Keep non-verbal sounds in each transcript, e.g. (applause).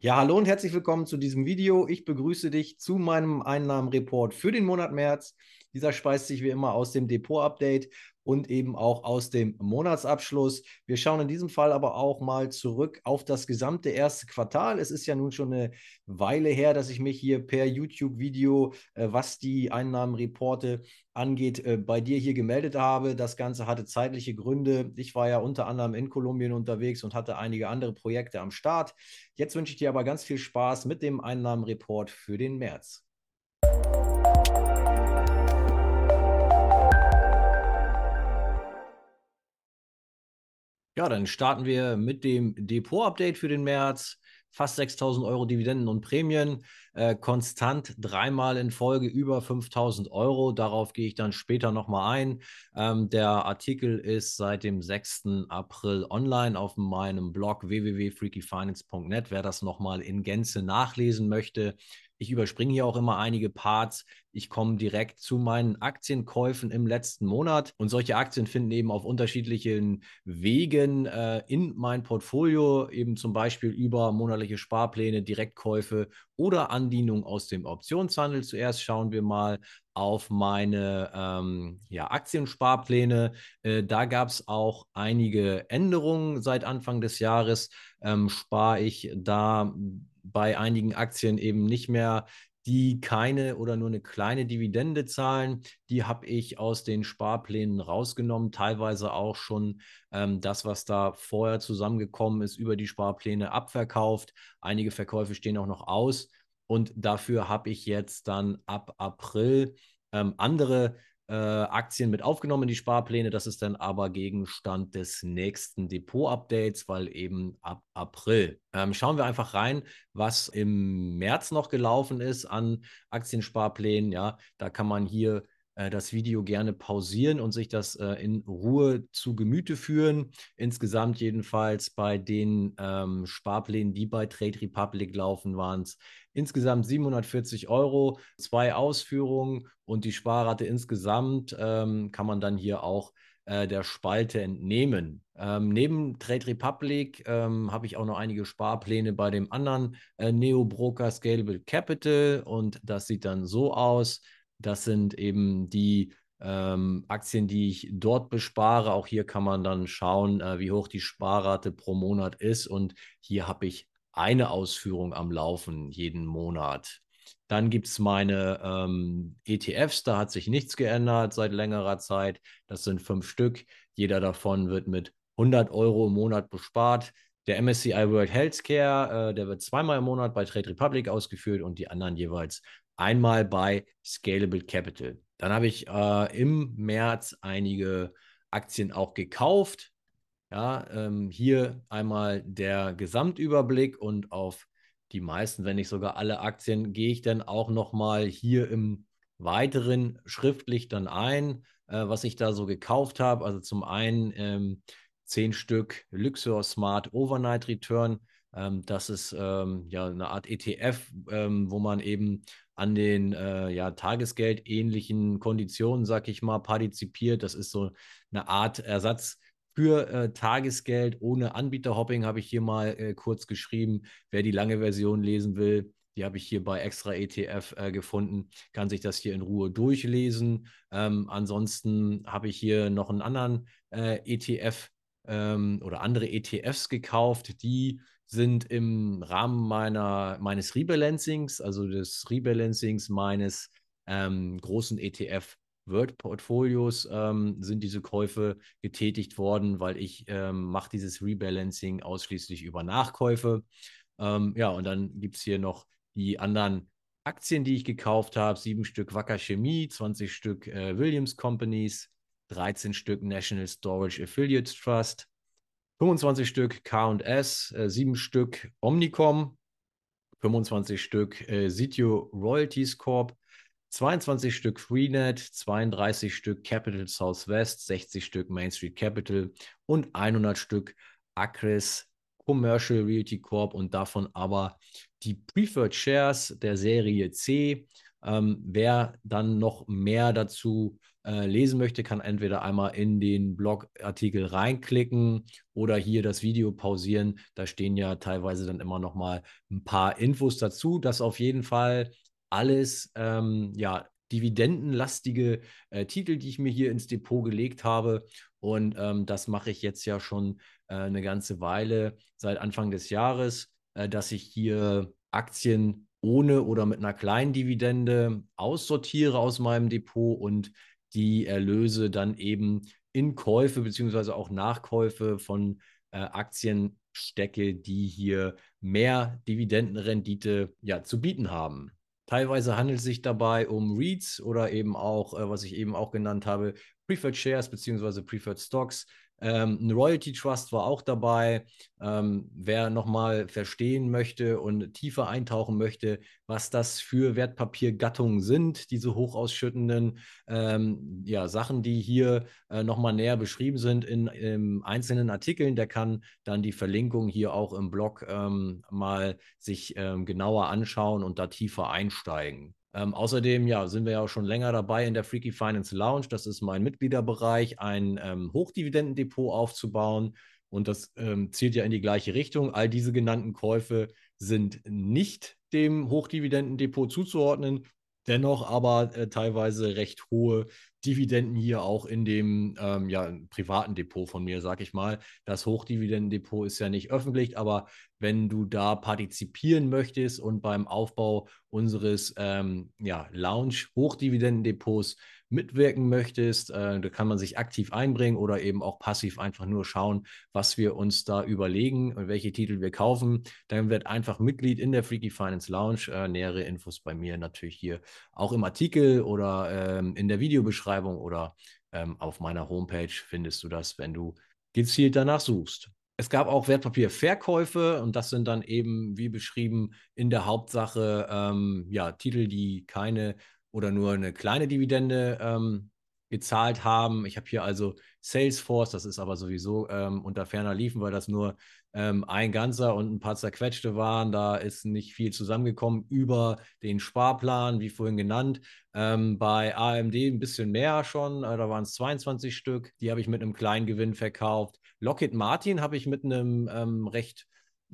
Ja, hallo und herzlich willkommen zu diesem Video. Ich begrüße dich zu meinem Einnahmenreport für den Monat März. Dieser speist sich wie immer aus dem Depot-Update und eben auch aus dem Monatsabschluss. Wir schauen in diesem Fall aber auch mal zurück auf das gesamte erste Quartal. Es ist ja nun schon eine Weile her, dass ich mich hier per YouTube-Video, äh, was die Einnahmenreporte angeht, äh, bei dir hier gemeldet habe. Das Ganze hatte zeitliche Gründe. Ich war ja unter anderem in Kolumbien unterwegs und hatte einige andere Projekte am Start. Jetzt wünsche ich dir aber ganz viel Spaß mit dem Einnahmenreport für den März. Ja, dann starten wir mit dem Depot-Update für den März. Fast 6000 Euro Dividenden und Prämien, äh, konstant dreimal in Folge über 5000 Euro. Darauf gehe ich dann später nochmal ein. Ähm, der Artikel ist seit dem 6. April online auf meinem Blog www.freakyfinance.net. Wer das nochmal in Gänze nachlesen möchte, ich überspringe hier auch immer einige Parts. Ich komme direkt zu meinen Aktienkäufen im letzten Monat. Und solche Aktien finden eben auf unterschiedlichen Wegen äh, in mein Portfolio, eben zum Beispiel über monatliche Sparpläne, Direktkäufe oder Andienung aus dem Optionshandel. Zuerst schauen wir mal auf meine ähm, ja, Aktiensparpläne. Äh, da gab es auch einige Änderungen seit Anfang des Jahres. Ähm, spare ich da bei einigen Aktien eben nicht mehr die keine oder nur eine kleine Dividende zahlen. Die habe ich aus den Sparplänen rausgenommen, teilweise auch schon ähm, das, was da vorher zusammengekommen ist, über die Sparpläne abverkauft. Einige Verkäufe stehen auch noch aus und dafür habe ich jetzt dann ab April ähm, andere äh, Aktien mit aufgenommen in die Sparpläne. Das ist dann aber Gegenstand des nächsten Depot-Updates, weil eben ab April. Ähm, schauen wir einfach rein, was im März noch gelaufen ist an Aktiensparplänen. Ja, da kann man hier äh, das Video gerne pausieren und sich das äh, in Ruhe zu Gemüte führen. Insgesamt jedenfalls bei den ähm, Sparplänen, die bei Trade Republic laufen, waren es Insgesamt 740 Euro, zwei Ausführungen und die Sparrate insgesamt ähm, kann man dann hier auch äh, der Spalte entnehmen. Ähm, neben Trade Republic ähm, habe ich auch noch einige Sparpläne bei dem anderen äh, Neo-Broker Scalable Capital und das sieht dann so aus. Das sind eben die ähm, Aktien, die ich dort bespare. Auch hier kann man dann schauen, äh, wie hoch die Sparrate pro Monat ist. Und hier habe ich eine Ausführung am Laufen jeden Monat. Dann gibt es meine ähm, ETFs, da hat sich nichts geändert seit längerer Zeit. Das sind fünf Stück. Jeder davon wird mit 100 Euro im Monat bespart. Der MSCI World Healthcare, äh, der wird zweimal im Monat bei Trade Republic ausgeführt und die anderen jeweils einmal bei Scalable Capital. Dann habe ich äh, im März einige Aktien auch gekauft. Ja, ähm, hier einmal der Gesamtüberblick und auf die meisten, wenn nicht sogar alle Aktien, gehe ich dann auch nochmal hier im weiteren schriftlich dann ein, äh, was ich da so gekauft habe. Also zum einen ähm, zehn Stück Luxor Smart Overnight Return. Ähm, das ist ähm, ja eine Art ETF, ähm, wo man eben an den äh, ja, Tagesgeld ähnlichen Konditionen, sag ich mal, partizipiert. Das ist so eine Art Ersatz für äh, Tagesgeld ohne Anbieterhopping habe ich hier mal äh, kurz geschrieben. Wer die lange Version lesen will, die habe ich hier bei Extra ETF äh, gefunden, kann sich das hier in Ruhe durchlesen. Ähm, ansonsten habe ich hier noch einen anderen äh, ETF ähm, oder andere ETFs gekauft, die sind im Rahmen meiner, meines Rebalancings, also des Rebalancings meines ähm, großen ETF Word-Portfolios ähm, sind diese Käufe getätigt worden, weil ich ähm, mache dieses Rebalancing ausschließlich über Nachkäufe. Ähm, ja, und dann gibt es hier noch die anderen Aktien, die ich gekauft habe. Sieben Stück Wacker Chemie, 20 Stück äh, Williams Companies, 13 Stück National Storage Affiliates Trust, 25 Stück K&S, äh, 7 Stück Omnicom, 25 Stück äh, Sitio Royalties Corp, 22 Stück Freenet, 32 Stück Capital Southwest, 60 Stück Main Street Capital und 100 Stück Acris Commercial Realty Corp und davon aber die Preferred Shares der Serie C Ähm, wer dann noch mehr dazu äh, lesen möchte, kann entweder einmal in den Blogartikel reinklicken oder hier das Video pausieren. Da stehen ja teilweise dann immer noch mal ein paar Infos dazu. Das auf jeden Fall alles ähm, ja dividendenlastige äh, Titel, die ich mir hier ins Depot gelegt habe. Und ähm, das mache ich jetzt ja schon äh, eine ganze Weile, seit Anfang des Jahres, äh, dass ich hier Aktien ohne oder mit einer kleinen Dividende aussortiere aus meinem Depot und die Erlöse dann eben in Käufe beziehungsweise auch Nachkäufe von äh, Aktien stecke, die hier mehr Dividendenrendite ja, zu bieten haben. Teilweise handelt es sich dabei um REITs oder eben auch, äh, was ich eben auch genannt habe, Preferred Shares beziehungsweise Preferred Stocks. Ähm, ein Royalty Trust war auch dabei. Ähm, wer nochmal verstehen möchte und tiefer eintauchen möchte, was das für Wertpapiergattungen sind, diese hochausschüttenden ähm, ja, Sachen, die hier äh, nochmal näher beschrieben sind in, in, einzelnen Artikeln, der kann dann die Verlinkung hier auch im Blog mal sich genauer anschauen und da tiefer einsteigen. Ähm, außerdem ja, sind wir ja auch schon länger dabei in der Freaky Finance Lounge. Das ist mein Mitgliederbereich, ein ähm, Hochdividendendepot aufzubauen. Und das ähm, zielt ja in die gleiche Richtung. All diese genannten Käufe sind nicht dem Hochdividendendepot zuzuordnen, dennoch aber äh, teilweise recht hohe Dividenden hier auch in dem ähm, ja, privaten Depot von mir, sag ich mal. Das Hochdividendendepot ist ja nicht öffentlich, aber wenn du da partizipieren möchtest und beim Aufbau unseres ähm, ja, Lounge Hochdividendendepots mitwirken möchtest, äh, da kann man sich aktiv einbringen oder eben auch passiv einfach nur schauen, was wir uns da überlegen und welche Titel wir kaufen. Dann wird einfach Mitglied in der Freaky Finance Lounge. Äh, nähere Infos bei mir natürlich hier auch im Artikel oder ähm, in der Videobeschreibung oder ähm, auf meiner Homepage findest du das, wenn du gezielt danach suchst. Es gab auch Wertpapierverkäufe und das sind dann eben, wie beschrieben, in der Hauptsache ähm, ja, Titel, die keine oder nur eine kleine Dividende ähm, gezahlt haben. Ich habe hier also Salesforce, das ist aber sowieso ähm, unter ferner liefen, weil das nur ähm, ein ganzer und ein paar zerquetschte waren. Da ist nicht viel zusammengekommen über den Sparplan, wie vorhin genannt. Ähm, bei AMD ein bisschen mehr schon, äh, da waren es 22 Stück. Die habe ich mit einem kleinen Gewinn verkauft. Lockheed Martin habe ich mit einem ähm, recht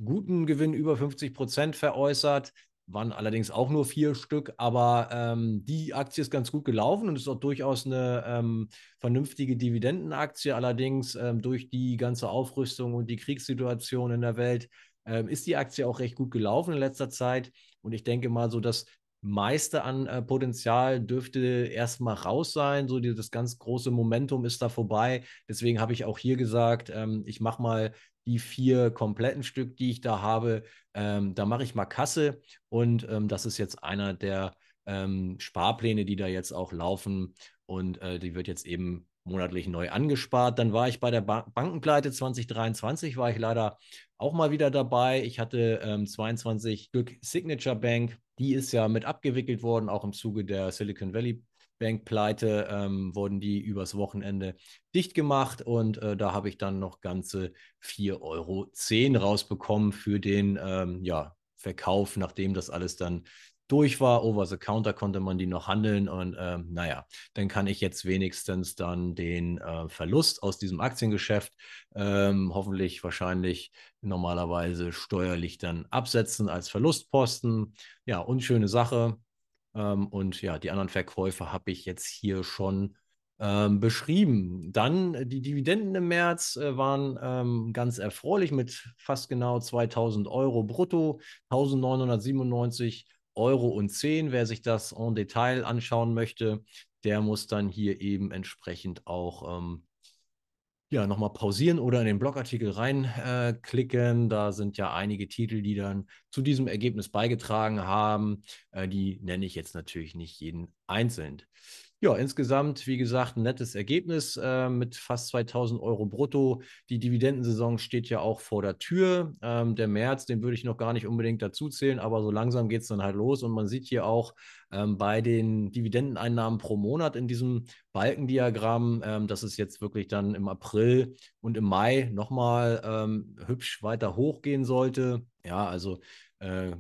guten Gewinn über 50 Prozent veräußert waren allerdings auch nur vier Stück, aber ähm, die Aktie ist ganz gut gelaufen und ist auch durchaus eine ähm, vernünftige Dividendenaktie. Allerdings ähm, durch die ganze Aufrüstung und die Kriegssituation in der Welt ähm, ist die Aktie auch recht gut gelaufen in letzter Zeit. Und ich denke mal, so das meiste an äh, Potenzial dürfte erstmal raus sein. So die, das ganz große Momentum ist da vorbei. Deswegen habe ich auch hier gesagt, ähm, ich mache mal die vier kompletten Stück, die ich da habe, ähm, da mache ich mal Kasse und ähm, das ist jetzt einer der ähm, Sparpläne, die da jetzt auch laufen und äh, die wird jetzt eben monatlich neu angespart. Dann war ich bei der ba Bankenpleite 2023, war ich leider auch mal wieder dabei. Ich hatte 22 ähm, Stück Signature Bank, die ist ja mit abgewickelt worden, auch im Zuge der Silicon Valley Bankpleite ähm, wurden die übers Wochenende dicht gemacht und äh, da habe ich dann noch ganze 4,10 Euro rausbekommen für den ähm, ja, Verkauf, nachdem das alles dann durch war. Over the Counter konnte man die noch handeln und ähm, naja, dann kann ich jetzt wenigstens dann den äh, Verlust aus diesem Aktiengeschäft ähm, hoffentlich wahrscheinlich normalerweise steuerlich dann absetzen als Verlustposten. Ja, unschöne Sache. Ähm, und ja, die anderen Verkäufe habe ich jetzt hier schon ähm, beschrieben. Dann äh, die Dividenden im März äh, waren ähm, ganz erfreulich mit fast genau 2000 Euro brutto, 1997 Euro und 10. Wer sich das en Detail anschauen möchte, der muss dann hier eben entsprechend auch ähm, ja, nochmal pausieren oder in den Blogartikel reinklicken. Äh, da sind ja einige Titel, die dann zu diesem Ergebnis beigetragen haben. Äh, die nenne ich jetzt natürlich nicht jeden einzeln. Ja, insgesamt, wie gesagt, ein nettes Ergebnis äh, mit fast 2000 Euro brutto. Die Dividendensaison steht ja auch vor der Tür. Ähm, der März, den würde ich noch gar nicht unbedingt dazu zählen, aber so langsam geht es dann halt los. Und man sieht hier auch ähm, bei den Dividendeneinnahmen pro Monat in diesem Balkendiagramm, ähm, dass es jetzt wirklich dann im April und im Mai nochmal ähm, hübsch weiter hochgehen sollte. Ja, also äh,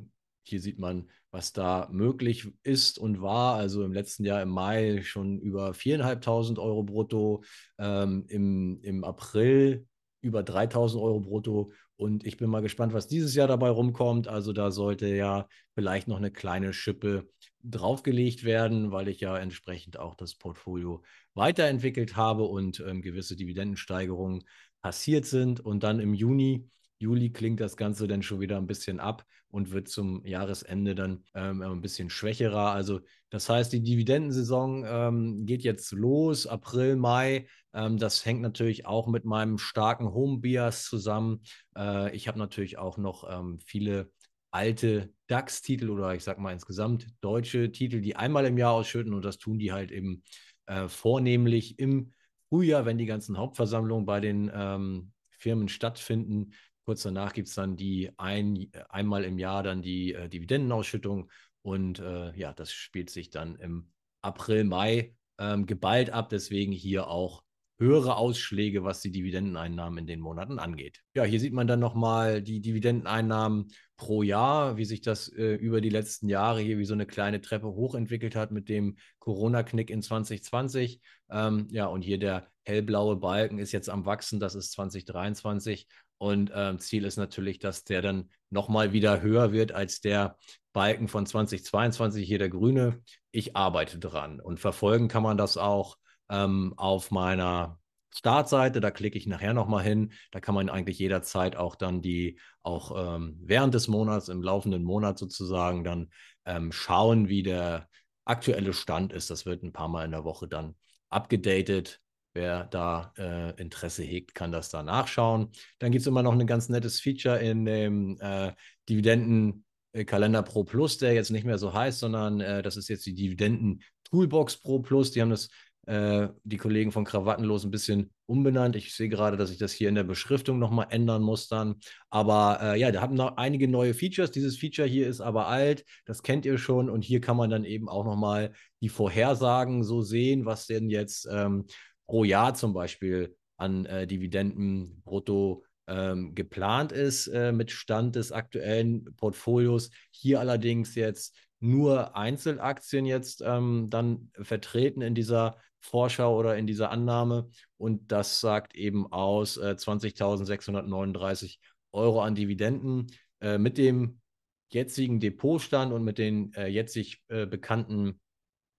hier sieht man, was da möglich ist und war. Also im letzten Jahr im Mai schon über 4.500 Euro brutto, ähm, im, im April über 3.000 Euro brutto. Und ich bin mal gespannt, was dieses Jahr dabei rumkommt. Also da sollte ja vielleicht noch eine kleine Schippe draufgelegt werden, weil ich ja entsprechend auch das Portfolio weiterentwickelt habe und ähm, gewisse Dividendensteigerungen passiert sind. Und dann im Juni Juli klingt das Ganze dann schon wieder ein bisschen ab und wird zum Jahresende dann ähm, ein bisschen schwächerer. Also das heißt, die Dividendensaison ähm, geht jetzt los, April, Mai. Ähm, das hängt natürlich auch mit meinem starken Home-Bias zusammen. Äh, ich habe natürlich auch noch ähm, viele alte DAX-Titel oder ich sage mal insgesamt deutsche Titel, die einmal im Jahr ausschütten und das tun die halt eben äh, vornehmlich im Frühjahr, wenn die ganzen Hauptversammlungen bei den ähm, Firmen stattfinden, Kurz danach gibt es dann die ein, einmal im Jahr dann die äh, Dividendenausschüttung und äh, ja, das spielt sich dann im April, Mai ähm, geballt ab. Deswegen hier auch höhere Ausschläge, was die Dividendeneinnahmen in den Monaten angeht. Ja, hier sieht man dann nochmal die Dividendeneinnahmen pro Jahr, wie sich das äh, über die letzten Jahre hier wie so eine kleine Treppe hochentwickelt hat mit dem Corona-Knick in 2020. Ähm, ja, und hier der hellblaue Balken ist jetzt am Wachsen, das ist 2023. Und ähm, Ziel ist natürlich, dass der dann nochmal wieder höher wird als der Balken von 2022, hier der grüne. Ich arbeite dran und verfolgen kann man das auch ähm, auf meiner Startseite. Da klicke ich nachher nochmal hin. Da kann man eigentlich jederzeit auch dann die, auch ähm, während des Monats, im laufenden Monat sozusagen, dann ähm, schauen, wie der aktuelle Stand ist. Das wird ein paar Mal in der Woche dann abgedatet. Wer da äh, Interesse hegt, kann das da nachschauen. Dann gibt es immer noch ein ganz nettes Feature in dem äh, Dividendenkalender Pro Plus, der jetzt nicht mehr so heißt, sondern äh, das ist jetzt die Dividenden Toolbox Pro Plus. Die haben das äh, die Kollegen von Krawattenlos ein bisschen umbenannt. Ich sehe gerade, dass ich das hier in der Beschriftung nochmal ändern muss dann. Aber äh, ja, da haben noch einige neue Features. Dieses Feature hier ist aber alt, das kennt ihr schon. Und hier kann man dann eben auch nochmal die Vorhersagen so sehen, was denn jetzt ähm, pro Jahr zum Beispiel an äh, Dividenden brutto ähm, geplant ist äh, mit Stand des aktuellen Portfolios. Hier allerdings jetzt nur Einzelaktien jetzt ähm, dann vertreten in dieser Vorschau oder in dieser Annahme. Und das sagt eben aus äh, 20.639 Euro an Dividenden. Äh, mit dem jetzigen Depotstand und mit den äh, jetzig äh, bekannten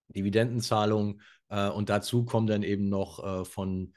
Dividendenzahlungen äh, und dazu kommen dann eben noch äh, von,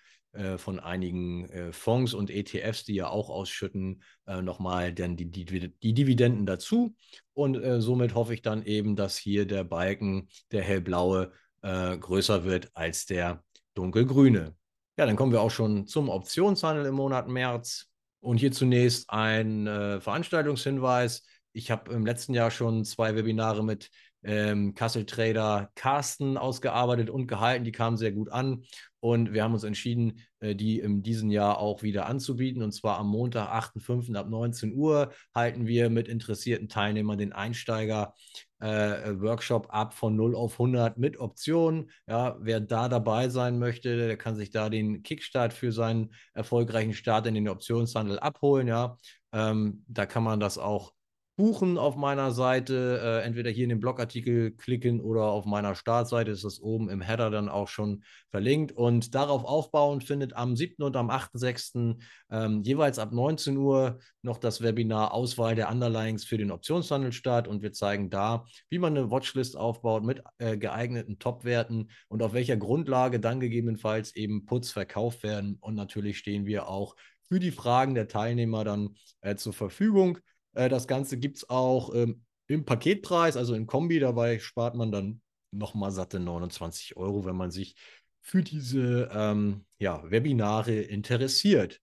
von einigen Fonds und ETFs, die ja auch ausschütten, nochmal dann die, die, die, Dividenden dazu. Und somit hoffe ich dann eben, dass hier der Balken, der hellblaue, größer wird als der dunkelgrüne. Ja, dann kommen wir auch schon zum Optionshandel im Monat März. Und hier zunächst ein äh, Veranstaltungshinweis. Ich habe im letzten Jahr schon zwei Webinare mit ähm, Kassel Trader Carsten ausgearbeitet und gehalten. Die kamen sehr gut an. Und wir haben uns entschieden, äh, die in diesem Jahr auch wieder anzubieten. Und zwar am Montag, 8.5. ab 19 Uhr halten wir mit interessierten Teilnehmern den Einsteiger äh, Workshop ab von 0 auf 100 mit Optionen. Ja, wer da dabei sein möchte, der kann sich da den Kickstart für seinen erfolgreichen Start in den Optionshandel abholen. Ja, ähm, da kann man das auch buchen auf meiner Seite. Äh, entweder hier in den Blogartikel klicken oder auf meiner Startseite ist das oben im Header dann auch schon verlinkt. Und darauf aufbauend findet am 7. und am 8.6. Ähm, jeweils ab 19 Uhr noch das Webinar Auswahl der Underlyings für den Optionshandel statt. Und wir zeigen da, wie man eine Watchlist aufbaut mit äh, geeigneten Top-Werten und auf welcher Grundlage dann gegebenenfalls eben Puts verkauft werden. Und natürlich stehen wir auch für die Fragen der Teilnehmer dann äh, zur Verfügung. Äh, das Ganze gibt es auch ähm, im Paketpreis, also im Kombi. Dabei spart man dann nochmal satte 29 Euro, wenn man sich für diese ähm, ja, Webinare interessiert.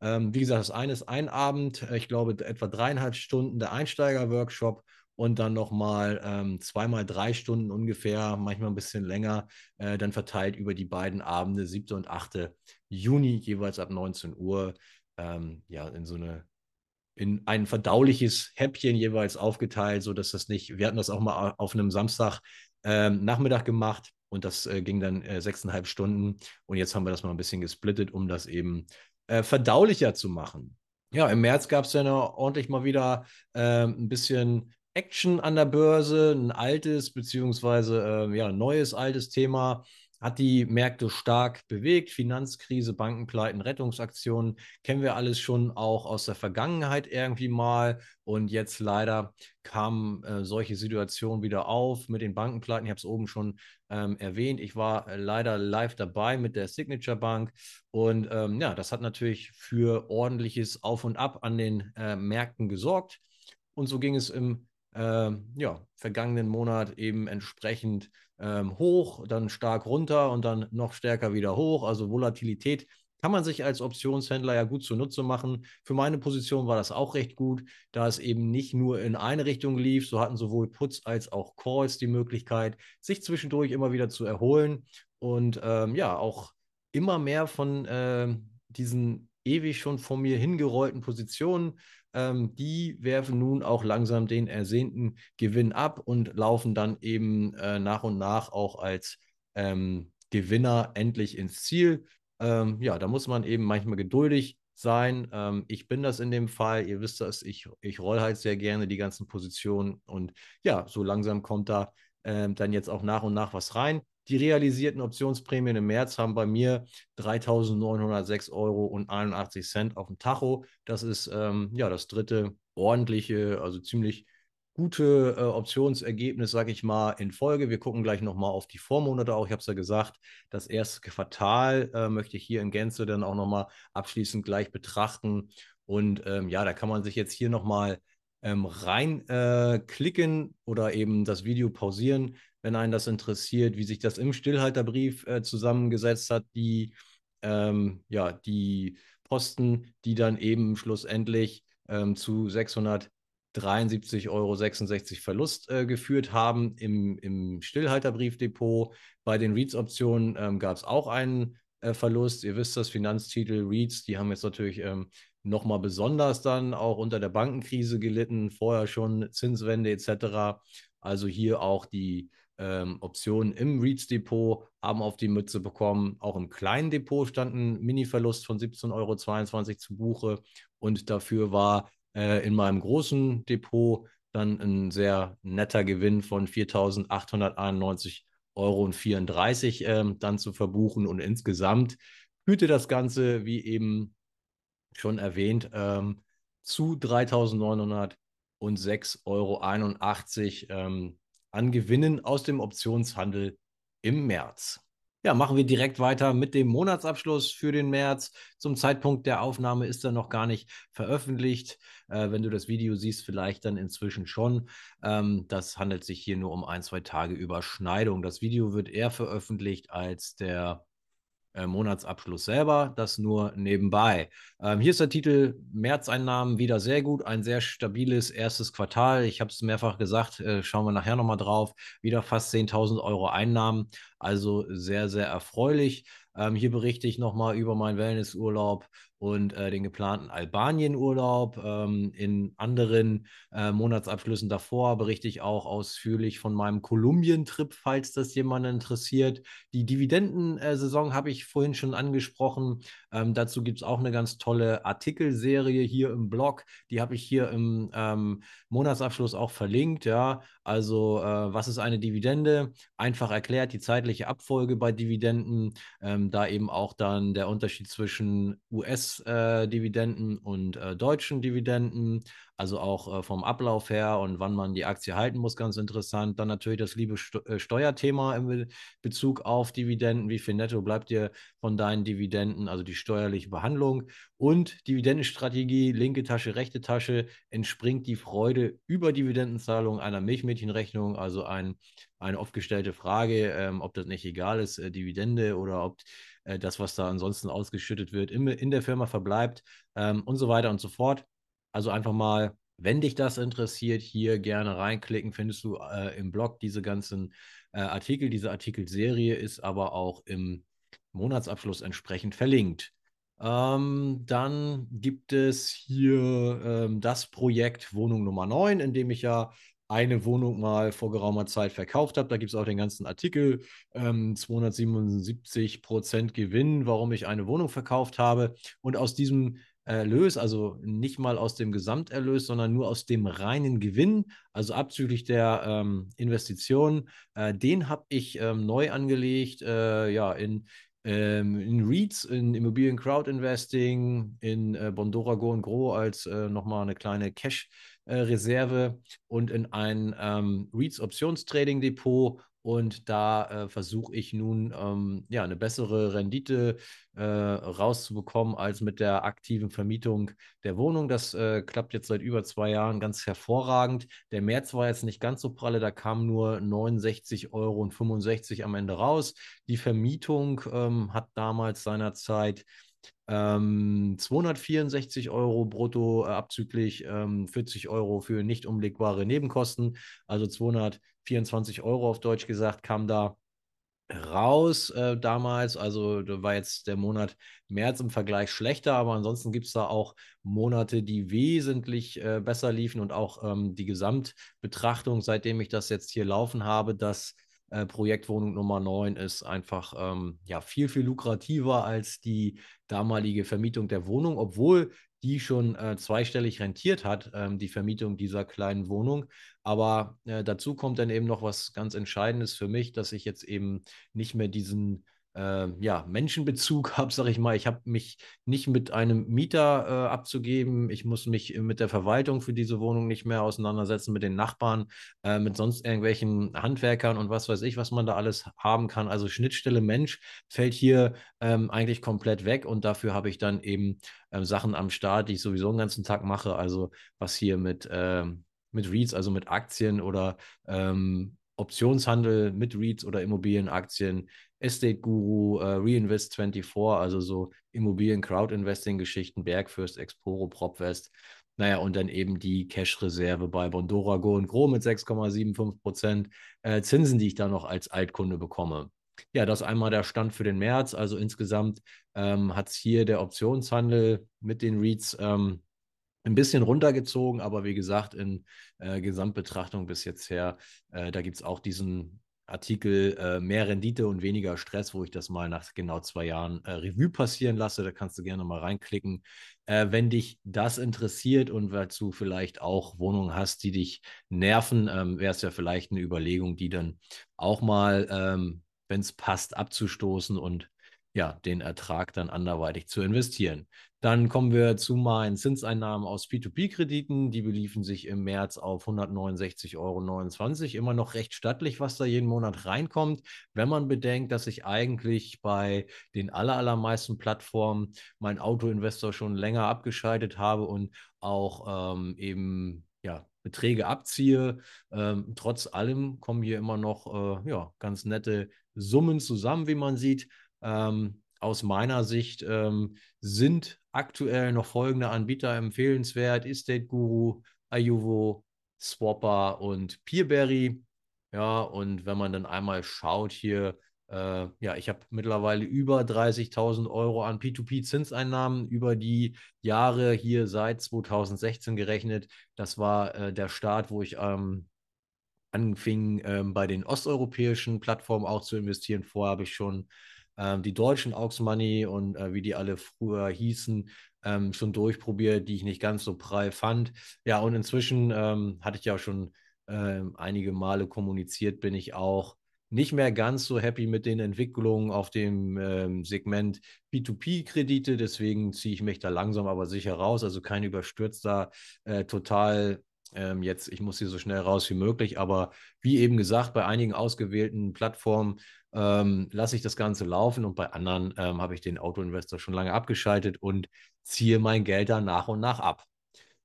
Ähm, wie gesagt, das eine ist ein Abend, äh, ich glaube etwa dreieinhalb Stunden der Einsteiger-Workshop und dann nochmal ähm, zweimal drei Stunden ungefähr, manchmal ein bisschen länger, äh, dann verteilt über die beiden Abende, 7. und 8. Juni, jeweils ab 19 Uhr, ähm, ja, in so eine in ein verdauliches Häppchen jeweils aufgeteilt, sodass das nicht, wir hatten das auch mal auf einem Samstag ähm, Nachmittag gemacht und das äh, ging dann äh, sechseinhalb Stunden und jetzt haben wir das mal ein bisschen gesplittet, um das eben äh, verdaulicher zu machen. Ja, im März gab es dann ordentlich mal wieder äh, ein bisschen Action an der Börse, ein altes beziehungsweise äh, ja, neues altes Thema hat die Märkte stark bewegt. Finanzkrise, Bankenpleiten, Rettungsaktionen kennen wir alles schon auch aus der Vergangenheit irgendwie mal. Und jetzt leider kamen äh, solche Situationen wieder auf mit den Bankenpleiten. Ich habe es oben schon ähm, erwähnt. Ich war äh, leider live dabei mit der Signature Bank. Und ähm, ja, das hat natürlich für ordentliches Auf und Ab an den äh, Märkten gesorgt. Und so ging es im äh, ja, vergangenen Monat eben entsprechend ähm, hoch, dann stark runter und dann noch stärker wieder hoch. Also Volatilität kann man sich als Optionshändler ja gut zunutze machen. Für meine Position war das auch recht gut, da es eben nicht nur in eine Richtung lief. So hatten sowohl Puts als auch Calls die Möglichkeit, sich zwischendurch immer wieder zu erholen und ähm, ja, auch immer mehr von äh, diesen ewig schon vor mir hingerollten Positionen ähm, die werfen nun auch langsam den ersehnten Gewinn ab und laufen dann eben äh, nach und nach auch als ähm, Gewinner endlich ins Ziel. Ähm, ja, da muss man eben manchmal geduldig sein. Ähm, ich bin das in dem Fall. Ihr wisst das, ich, ich roll halt sehr gerne die ganzen Positionen und ja, so langsam kommt da ähm, dann jetzt auch nach und nach was rein. Die realisierten Optionsprämien im März haben bei mir 3.906 Euro und 81 Cent auf dem Tacho. Das ist ähm, ja das dritte ordentliche, also ziemlich gute äh, Optionsergebnis, sage ich mal, in Folge. Wir gucken gleich nochmal auf die Vormonate auch. Ich habe es ja gesagt, das erste Quartal äh, möchte ich hier in Gänze dann auch nochmal abschließend gleich betrachten. Und ähm, ja, da kann man sich jetzt hier nochmal ähm, reinklicken äh, oder eben das Video pausieren wenn einen das interessiert, wie sich das im Stillhalterbrief äh, zusammengesetzt hat, die, ähm, ja, die Posten, die dann eben schlussendlich ähm, zu 673,66 Euro Verlust äh, geführt haben im, im Stillhalterbriefdepot. Bei den REITs-Optionen ähm, gab es auch einen äh, Verlust. Ihr wisst das, Finanztitel, REITs, die haben jetzt natürlich ähm, nochmal besonders dann auch unter der Bankenkrise gelitten, vorher schon Zinswende etc. Also hier auch die ähm, Optionen im REITs-Depot haben auf die Mütze bekommen. Auch im kleinen Depot stand ein Mini-Verlust von 17,22 Euro zu Buche. Und dafür war äh, in meinem großen Depot dann ein sehr netter Gewinn von 4.891,34 Euro ähm, dann zu verbuchen. Und insgesamt führte das Ganze, wie eben schon erwähnt, ähm, zu 3.906,81 Euro ähm, an Gewinnen aus dem Optionshandel im März. Ja, machen wir direkt weiter mit dem Monatsabschluss für den März. Zum Zeitpunkt der Aufnahme ist er noch gar nicht veröffentlicht. Äh, wenn du das Video siehst, vielleicht dann inzwischen schon. Ähm, das handelt sich hier nur um ein, zwei Tage Überschneidung. Das Video wird eher veröffentlicht als der äh, Monatsabschluss selber, das nur nebenbei. Ähm, hier ist der Titel Märzeinnahmen wieder sehr gut, ein sehr stabiles erstes Quartal. Ich habe es mehrfach gesagt, äh, schauen wir nachher nochmal drauf. Wieder fast 10.000 Euro Einnahmen, also sehr, sehr erfreulich. Ähm, hier berichte ich nochmal über meinen Wellnessurlaub und äh, den geplanten Albanienurlaub. Ähm, in anderen äh, Monatsabschlüssen davor berichte ich auch ausführlich von meinem Kolumbien-Trip, falls das jemand interessiert. Die Dividendensaison habe ich vorhin schon angesprochen. Ähm, dazu gibt es auch eine ganz tolle Artikelserie hier im Blog. Die habe ich hier im ähm, Monatsabschluss auch verlinkt. Ja, also äh, was ist eine Dividende? Einfach erklärt die zeitliche Abfolge bei Dividenden. Ähm, da eben auch dann der Unterschied zwischen US-Dividenden äh, und äh, deutschen Dividenden also auch äh, vom Ablauf her und wann man die Aktie halten muss, ganz interessant. Dann natürlich das liebe Sto äh, Steuerthema im Bezug auf Dividenden. Wie viel netto bleibt dir von deinen Dividenden, also die steuerliche Behandlung und Dividendenstrategie, linke Tasche, rechte Tasche, entspringt die Freude über Dividendenzahlung einer Milchmädchenrechnung, also ein, eine oft gestellte Frage, ähm, ob das nicht egal ist, äh, Dividende oder ob äh, das, was da ansonsten ausgeschüttet wird, in, in der Firma verbleibt ähm, und so weiter und so fort. Also einfach mal, wenn dich das interessiert, hier gerne reinklicken. Findest du äh, im Blog diese ganzen äh, Artikel. Diese Artikelserie ist aber auch im Monatsabschluss entsprechend verlinkt. Ähm, dann gibt es hier ähm, das Projekt Wohnung Nummer 9, in dem ich ja eine Wohnung mal vor geraumer Zeit verkauft habe. Da gibt es auch den ganzen Artikel, ähm, 277 Prozent Gewinn, warum ich eine Wohnung verkauft habe. Und aus diesem Erlös, also nicht mal aus dem Gesamterlös, sondern nur aus dem reinen Gewinn, also abzüglich der ähm, Investitionen. Äh, den habe ich ähm, neu angelegt, äh, ja, in, ähm, in REITs, in Immobilien Crowd Investing, in äh, Bondora Go und Gro als äh, nochmal eine kleine Cash-Reserve äh, und in ein ähm, REITs Optionstrading Depot und da äh, versuche ich nun ähm, ja, eine bessere Rendite äh, rauszubekommen als mit der aktiven Vermietung der Wohnung. Das äh, klappt jetzt seit über zwei Jahren ganz hervorragend. Der März war jetzt nicht ganz so pralle, da kamen nur 69 Euro und 65 am Ende raus. Die Vermietung ähm, hat damals seinerzeit ähm, 264 Euro brutto äh, abzüglich ähm, 40 Euro für nicht umlegbare Nebenkosten, also 224 Euro auf Deutsch gesagt, kam da raus äh, damals. Also da war jetzt der Monat März im Vergleich schlechter, aber ansonsten gibt es da auch Monate, die wesentlich äh, besser liefen und auch ähm, die Gesamtbetrachtung, seitdem ich das jetzt hier laufen habe, dass äh, Projektwohnung Nummer 9 ist einfach ähm, ja, viel, viel lukrativer als die damalige Vermietung der Wohnung, obwohl die schon äh, zweistellig rentiert hat, ähm, die Vermietung dieser kleinen Wohnung. Aber äh, dazu kommt dann eben noch was ganz Entscheidendes für mich, dass ich jetzt eben nicht mehr diesen äh, ja, Menschenbezug (laughs) habe, sage ich mal. Ich habe mich nicht mit einem Mieter äh, abzugeben. Ich muss mich mit der Verwaltung für diese Wohnung nicht mehr auseinandersetzen, mit den Nachbarn, äh, mit sonst irgendwelchen Handwerkern und was weiß ich, was man da alles haben kann. Also Schnittstelle Mensch fällt hier ähm, eigentlich komplett weg und dafür habe ich dann eben ähm, Sachen am Start, die ich sowieso den ganzen Tag mache. Also was hier mit, ähm, mit REITs, also mit Aktien oder ähm, Optionshandel mit REITs oder Immobilienaktien, Estate Guru, äh, Reinvest 24, also so Immobilien-Crowd-Investing-Geschichten, Bergfürst, Exporo, Propwest. Naja, und dann eben die Cash-Reserve bei Bondora Go und Gro mit 6,75 Prozent äh, Zinsen, die ich da noch als Altkunde bekomme. Ja, das einmal der Stand für den März. Also insgesamt ähm, hat es hier der Optionshandel mit den REITs ähm, ein bisschen runtergezogen, aber wie gesagt, in äh, Gesamtbetrachtung bis jetzt her, äh, da gibt es auch diesen Artikel äh, Mehr Rendite und weniger Stress, wo ich das mal nach genau zwei Jahren äh, Revue passieren lasse. Da kannst du gerne mal reinklicken. Äh, wenn dich das interessiert und du vielleicht auch Wohnungen hast, die dich nerven, ähm, wäre es ja vielleicht eine Überlegung, die dann auch mal, ähm, wenn es passt, abzustoßen und ja, den Ertrag dann anderweitig zu investieren. Dann kommen wir zu meinen Zinseinnahmen aus P2P-Krediten. Die beliefen sich im März auf 169,29 Euro. Immer noch recht stattlich, was da jeden Monat reinkommt. Wenn man bedenkt, dass ich eigentlich bei den allermeisten Plattformen mein Autoinvestor schon länger abgeschaltet habe und auch ähm, eben ja, Beträge abziehe. Ähm, trotz allem kommen hier immer noch äh, ja, ganz nette Summen zusammen, wie man sieht. Ähm, aus meiner Sicht ähm, sind aktuell noch folgende Anbieter empfehlenswert: Estate Guru, Ayuvo, Swapper und Peerberry. Ja, und wenn man dann einmal schaut hier, äh, ja, ich habe mittlerweile über 30.000 Euro an P2P-Zinseinnahmen über die Jahre hier seit 2016 gerechnet. Das war äh, der Start, wo ich ähm, anfing, ähm, bei den osteuropäischen Plattformen auch zu investieren. Vorher habe ich schon ähm, die deutschen Aux Money und äh, wie die alle früher hießen, ähm, schon durchprobiert, die ich nicht ganz so prall fand. Ja, und inzwischen ähm, hatte ich ja schon ähm, einige Male kommuniziert, bin ich auch nicht mehr ganz so happy mit den Entwicklungen auf dem ähm, Segment P2P-Kredite. Deswegen ziehe ich mich da langsam aber sicher raus. Also kein überstürzter, äh, total ähm, jetzt, ich muss hier so schnell raus wie möglich. Aber wie eben gesagt, bei einigen ausgewählten Plattformen ähm, lasse ich das Ganze laufen und bei anderen ähm, habe ich den Autoinvestor schon lange abgeschaltet und ziehe mein Geld dann nach und nach ab.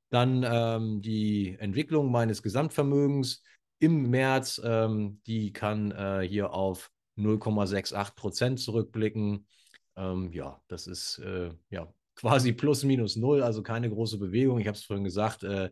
Dann ähm, die Entwicklung meines Gesamtvermögens im März, ähm, die kann äh, hier auf 0,68 Prozent zurückblicken. Ähm, ja, das ist äh, ja (laughs) quasi plus minus null, also keine große Bewegung. Ich habe es vorhin gesagt, äh,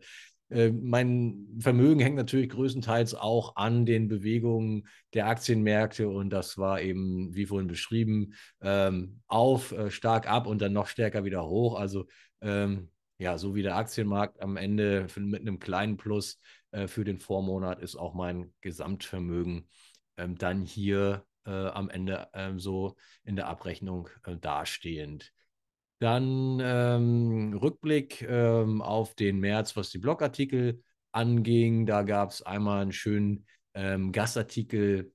äh, mein Vermögen hängt natürlich größtenteils auch an den Bewegungen der Aktienmärkte und das war eben, wie vorhin beschrieben, ähm, auf, äh, stark ab und dann noch stärker wieder hoch. Also ähm, ja, so wie der Aktienmarkt am Ende mit einem kleinen Plus äh, für den Vormonat ist auch mein Gesamtvermögen ähm, dann hier am Ende so in der Abrechnung dastehend. Dann ähm, Rückblick ähm, auf den März, was die Blogartikel anging. Da gab es einmal einen schönen ähm, Gastartikel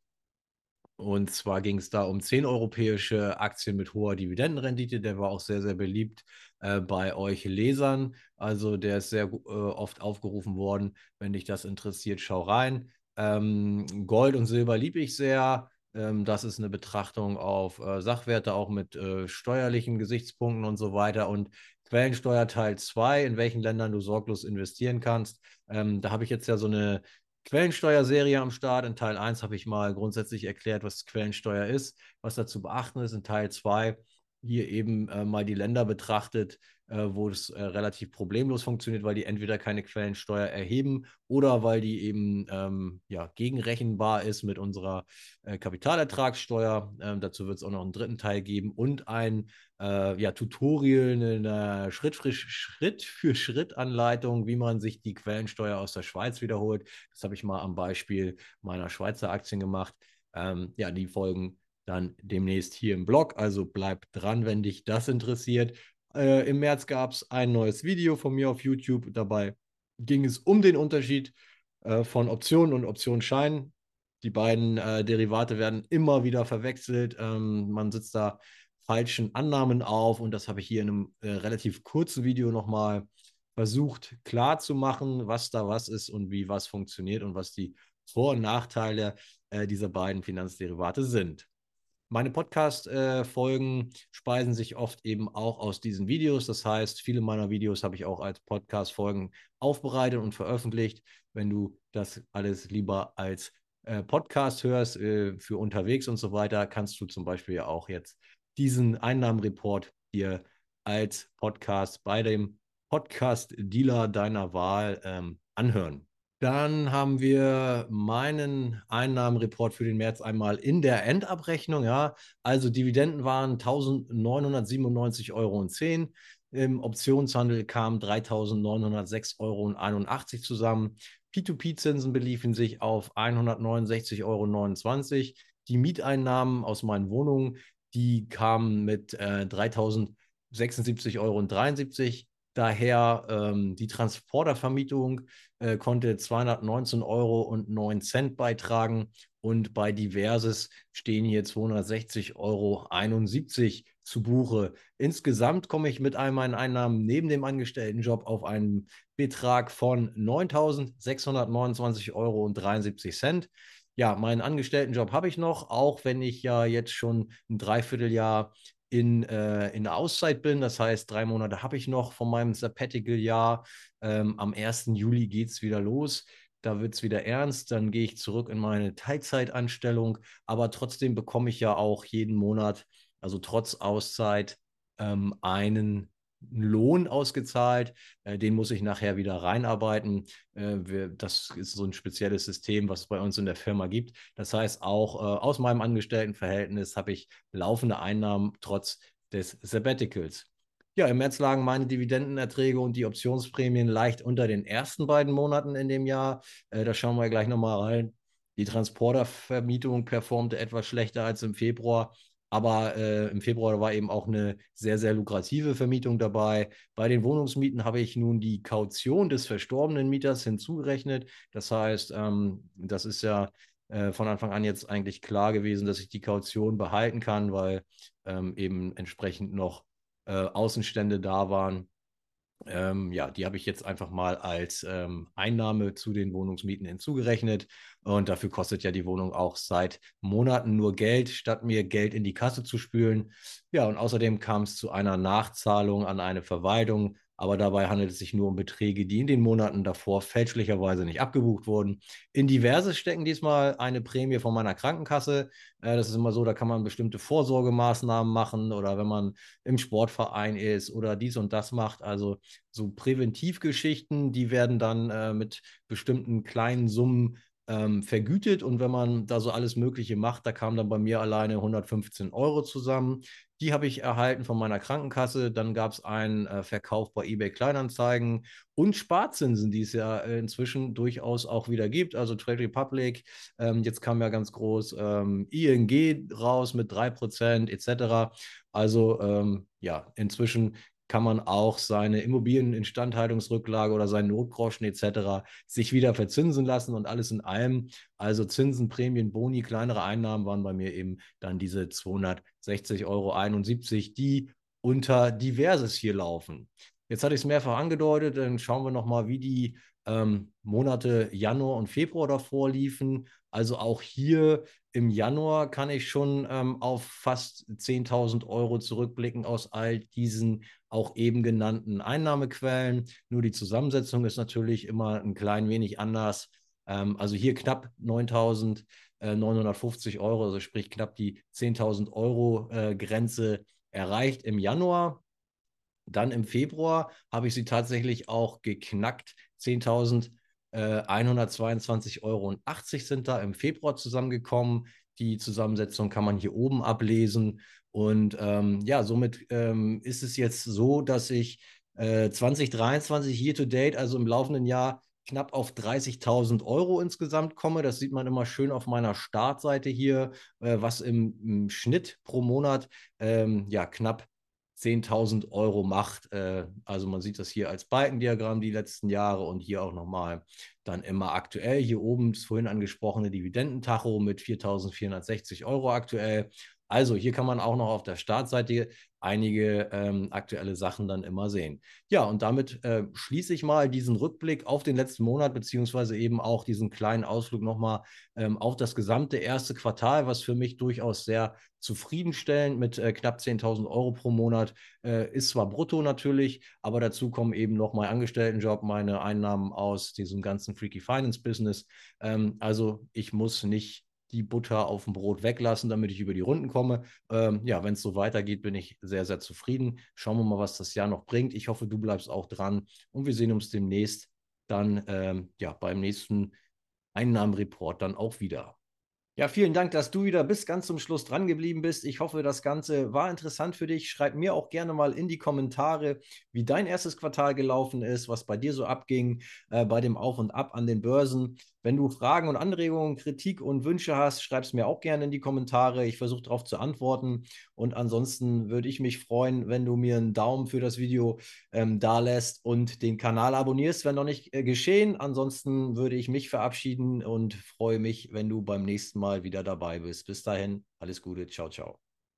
und zwar ging es da um zehn europäische Aktien mit hoher Dividendenrendite. Der war auch sehr, sehr beliebt äh, bei euch Lesern. Also der ist sehr äh, oft aufgerufen worden. Wenn dich das interessiert, schau rein. Ähm, Gold und Silber liebe ich sehr. Ähm, das ist eine Betrachtung auf äh, Sachwerte, auch mit äh, steuerlichen Gesichtspunkten und so weiter. Und Quellensteuer Teil 2, in welchen Ländern du sorglos investieren kannst. Ähm, da habe ich jetzt ja so eine Quellensteuerserie am Start. In Teil 1 habe ich mal grundsätzlich erklärt, was Quellensteuer ist, was da zu beachten ist. In Teil 2 hier eben äh, mal die Länder betrachtet, äh, wo es äh, relativ problemlos funktioniert, weil die entweder keine Quellensteuer erheben oder weil die eben ähm, ja, gegenrechenbar ist mit unserer äh, Kapitalertragssteuer. Ähm, dazu wird es auch noch einen dritten Teil geben und ein äh, ja, Tutorial, eine Schritt für, Schritt für Schritt Anleitung, wie man sich die Quellensteuer aus der Schweiz wiederholt. Das habe ich mal am Beispiel meiner Schweizer Aktien gemacht. Ähm, ja, die Folgen dann demnächst hier im Blog. Also bleib dran, wenn dich das interessiert. Äh, Im März gab es ein neues Video von mir auf YouTube. Dabei ging es um den Unterschied äh, von Optionen und Optionsscheinen. Die beiden äh, Derivate werden immer wieder verwechselt. Ähm, man sitzt da falschen Annahmen auf und das habe ich hier in einem äh, relativ kurzen Video nochmal versucht klar zu machen, was da was ist und wie was funktioniert und was die Vor- und Nachteile äh, dieser beiden Finanzderivate sind. Meine Podcast-Folgen äh, speisen sich oft eben auch aus diesen Videos. Das heißt, viele meiner Videos habe ich auch als Podcast-Folgen aufbereitet und veröffentlicht. Wenn du das alles lieber als äh, Podcast hörst, äh, für unterwegs und so weiter, kannst du zum Beispiel ja auch jetzt diesen Einnahmenreport dir als Podcast bei dem Podcast-Dealer deiner Wahl ähm, anhören. Dann haben wir meinen Einnahmenreport für den März einmal in der Endabrechnung. Ja, also Dividenden waren 1997,10 Euro. Im Optionshandel kamen 3.906,81 Euro zusammen. P2P-Zinsen beliefen sich auf 169,29 Euro. Die Mieteinnahmen aus meinen Wohnungen, die kamen mit äh, 3.076,73 Euro. Daher ähm, die Transportervermietung äh, konnte 219 Euro und 9 Cent beitragen und bei Diverses stehen hier 260,71 Euro zu Buche. Insgesamt komme ich mit all meinen Einnahmen neben dem Angestelltenjob auf einen Betrag von 9.629,73 Euro. Ja, meinen Angestelltenjob habe ich noch, auch wenn ich ja jetzt schon ein Dreivierteljahr in, äh, in der Auszeit bin. Das heißt, drei Monate habe ich noch von meinem Sabbatical-Jahr. Ähm, am 1. Juli geht es wieder los. Da wird es wieder ernst. Dann gehe ich zurück in meine Teilzeitanstellung. Aber trotzdem bekomme ich ja auch jeden Monat, also trotz Auszeit, ähm, einen Lohn ausgezahlt. Äh, den muss ich nachher wieder reinarbeiten. Äh, das ist so ein spezielles System, was es bei uns in der Firma gibt. Das heißt, auch äh, aus meinem Angestelltenverhältnis habe ich laufende Einnahmen trotz des Sabbaticals. Ja, im März lagen meine Dividendenerträge und die Optionsprämien leicht unter den ersten beiden Monaten in dem Jahr. Da schauen wir gleich nochmal rein. Die Transportervermietung performte etwas schlechter als im Februar. Aber äh, im Februar war eben auch eine sehr, sehr lukrative Vermietung dabei. Bei den Wohnungsmieten habe ich nun die Kaution des verstorbenen Mieters hinzugerechnet. Das heißt, ähm, das ist ja äh, von Anfang an jetzt eigentlich klar gewesen, dass ich die Kaution behalten kann, weil ähm, eben entsprechend noch äh, Außenstände da waren. Ähm, ja, die habe ich jetzt einfach mal als ähm, Einnahme zu den Wohnungsmieten hinzugerechnet. Und dafür kostet ja die Wohnung auch seit Monaten nur Geld, statt mir Geld in die Kasse zu spülen. Ja, und außerdem kam es zu einer Nachzahlung an eine Verwaltung aber dabei handelt es sich nur um Beträge, die in den Monaten davor fälschlicherweise nicht abgebucht wurden. In Diverses stecken diesmal eine Prämie von meiner Krankenkasse. Äh, das ist immer so, da kann man bestimmte Vorsorgemaßnahmen machen oder wenn man im Sportverein ist oder dies und das macht. Also so Präventivgeschichten, die werden dann äh, mit bestimmten kleinen Summen ähm, vergütet. Und wenn man da so alles Mögliche macht, da kam dann bei mir alleine 115 Euro zusammen. Die habe ich erhalten von meiner Krankenkasse. Dann gab es einen äh, Verkauf bei eBay Kleinanzeigen und Sparzinsen, die es ja äh, inzwischen durchaus auch wieder gibt. Also Trade Republic, ähm, jetzt kam ja ganz groß ähm, ING raus mit 3% etc. Also ähm, ja, inzwischen kann man auch seine Immobilieninstandhaltungsrücklage oder seinen Notgroschen etc. sich wieder verzinsen lassen und alles in allem. Also Zinsen, Prämien, Boni, kleinere Einnahmen waren bei mir eben dann diese 260,71 Euro, die unter Diverses hier laufen. Jetzt hatte ich es mehrfach angedeutet, dann schauen wir nochmal, wie die ähm, Monate Januar und Februar davor liefen. Also auch hier im Januar kann ich schon ähm, auf fast 10.000 Euro zurückblicken aus all diesen auch eben genannten Einnahmequellen. Nur die Zusammensetzung ist natürlich immer ein klein wenig anders. Ähm, also hier knapp 9.950 äh, Euro, also sprich knapp die 10.000 Euro äh, Grenze erreicht im Januar. Dann im Februar habe ich sie tatsächlich auch geknackt. 10.122,80 äh, Euro sind da im Februar zusammengekommen. Die Zusammensetzung kann man hier oben ablesen. Und ähm, ja, somit ähm, ist es jetzt so, dass ich äh, 2023 year to date, also im laufenden Jahr, knapp auf 30.000 Euro insgesamt komme. Das sieht man immer schön auf meiner Startseite hier, äh, was im, im, Schnitt pro Monat ähm, ja knapp 10.000 Euro macht. Äh, also man sieht das hier als Balkendiagramm die letzten Jahre und hier auch nochmal dann immer aktuell. Hier oben das vorhin angesprochene Dividendentacho mit 4.460 Euro aktuell. Also hier kann man auch noch auf der Startseite einige ähm, aktuelle Sachen dann immer sehen. Ja, und damit äh, schließe ich mal diesen Rückblick auf den letzten Monat, beziehungsweise eben auch diesen kleinen Ausflug nochmal ähm, auf das gesamte erste Quartal, was für mich durchaus sehr zufriedenstellend mit äh, knapp 10.000 Euro pro Monat äh, ist zwar brutto natürlich, aber dazu kommen eben noch mein Angestelltenjob, meine Einnahmen aus diesem ganzen Freaky Finance Business. Ähm, also ich muss nicht die Butter auf dem Brot weglassen, damit ich über die Runden komme. Ähm, ja, wenn es so weitergeht, bin ich sehr, sehr zufrieden. Schauen wir mal, was das Jahr noch bringt. Ich hoffe, du bleibst auch dran und wir sehen uns demnächst dann ähm, ja, beim nächsten Einnahmenreport dann auch wieder. Ja, vielen Dank, dass du wieder bis ganz zum Schluss dran geblieben bist. Ich hoffe, das Ganze war interessant für dich. Schreib mir auch gerne mal in die Kommentare, wie dein erstes Quartal gelaufen ist, was bei dir so abging äh, bei dem Auf und Ab an den Börsen. Wenn du Fragen und Anregungen, Kritik und Wünsche hast, schreib es mir auch gerne in die Kommentare. Ich versuche darauf zu antworten. Und ansonsten würde ich mich freuen, wenn du mir einen Daumen für das Video ähm, da lässt und den Kanal abonnierst, wenn noch nicht äh, geschehen. Ansonsten würde ich mich verabschieden und freue mich, wenn du beim nächsten Mal wieder dabei bist. Bis dahin, alles Gute. Ciao, ciao.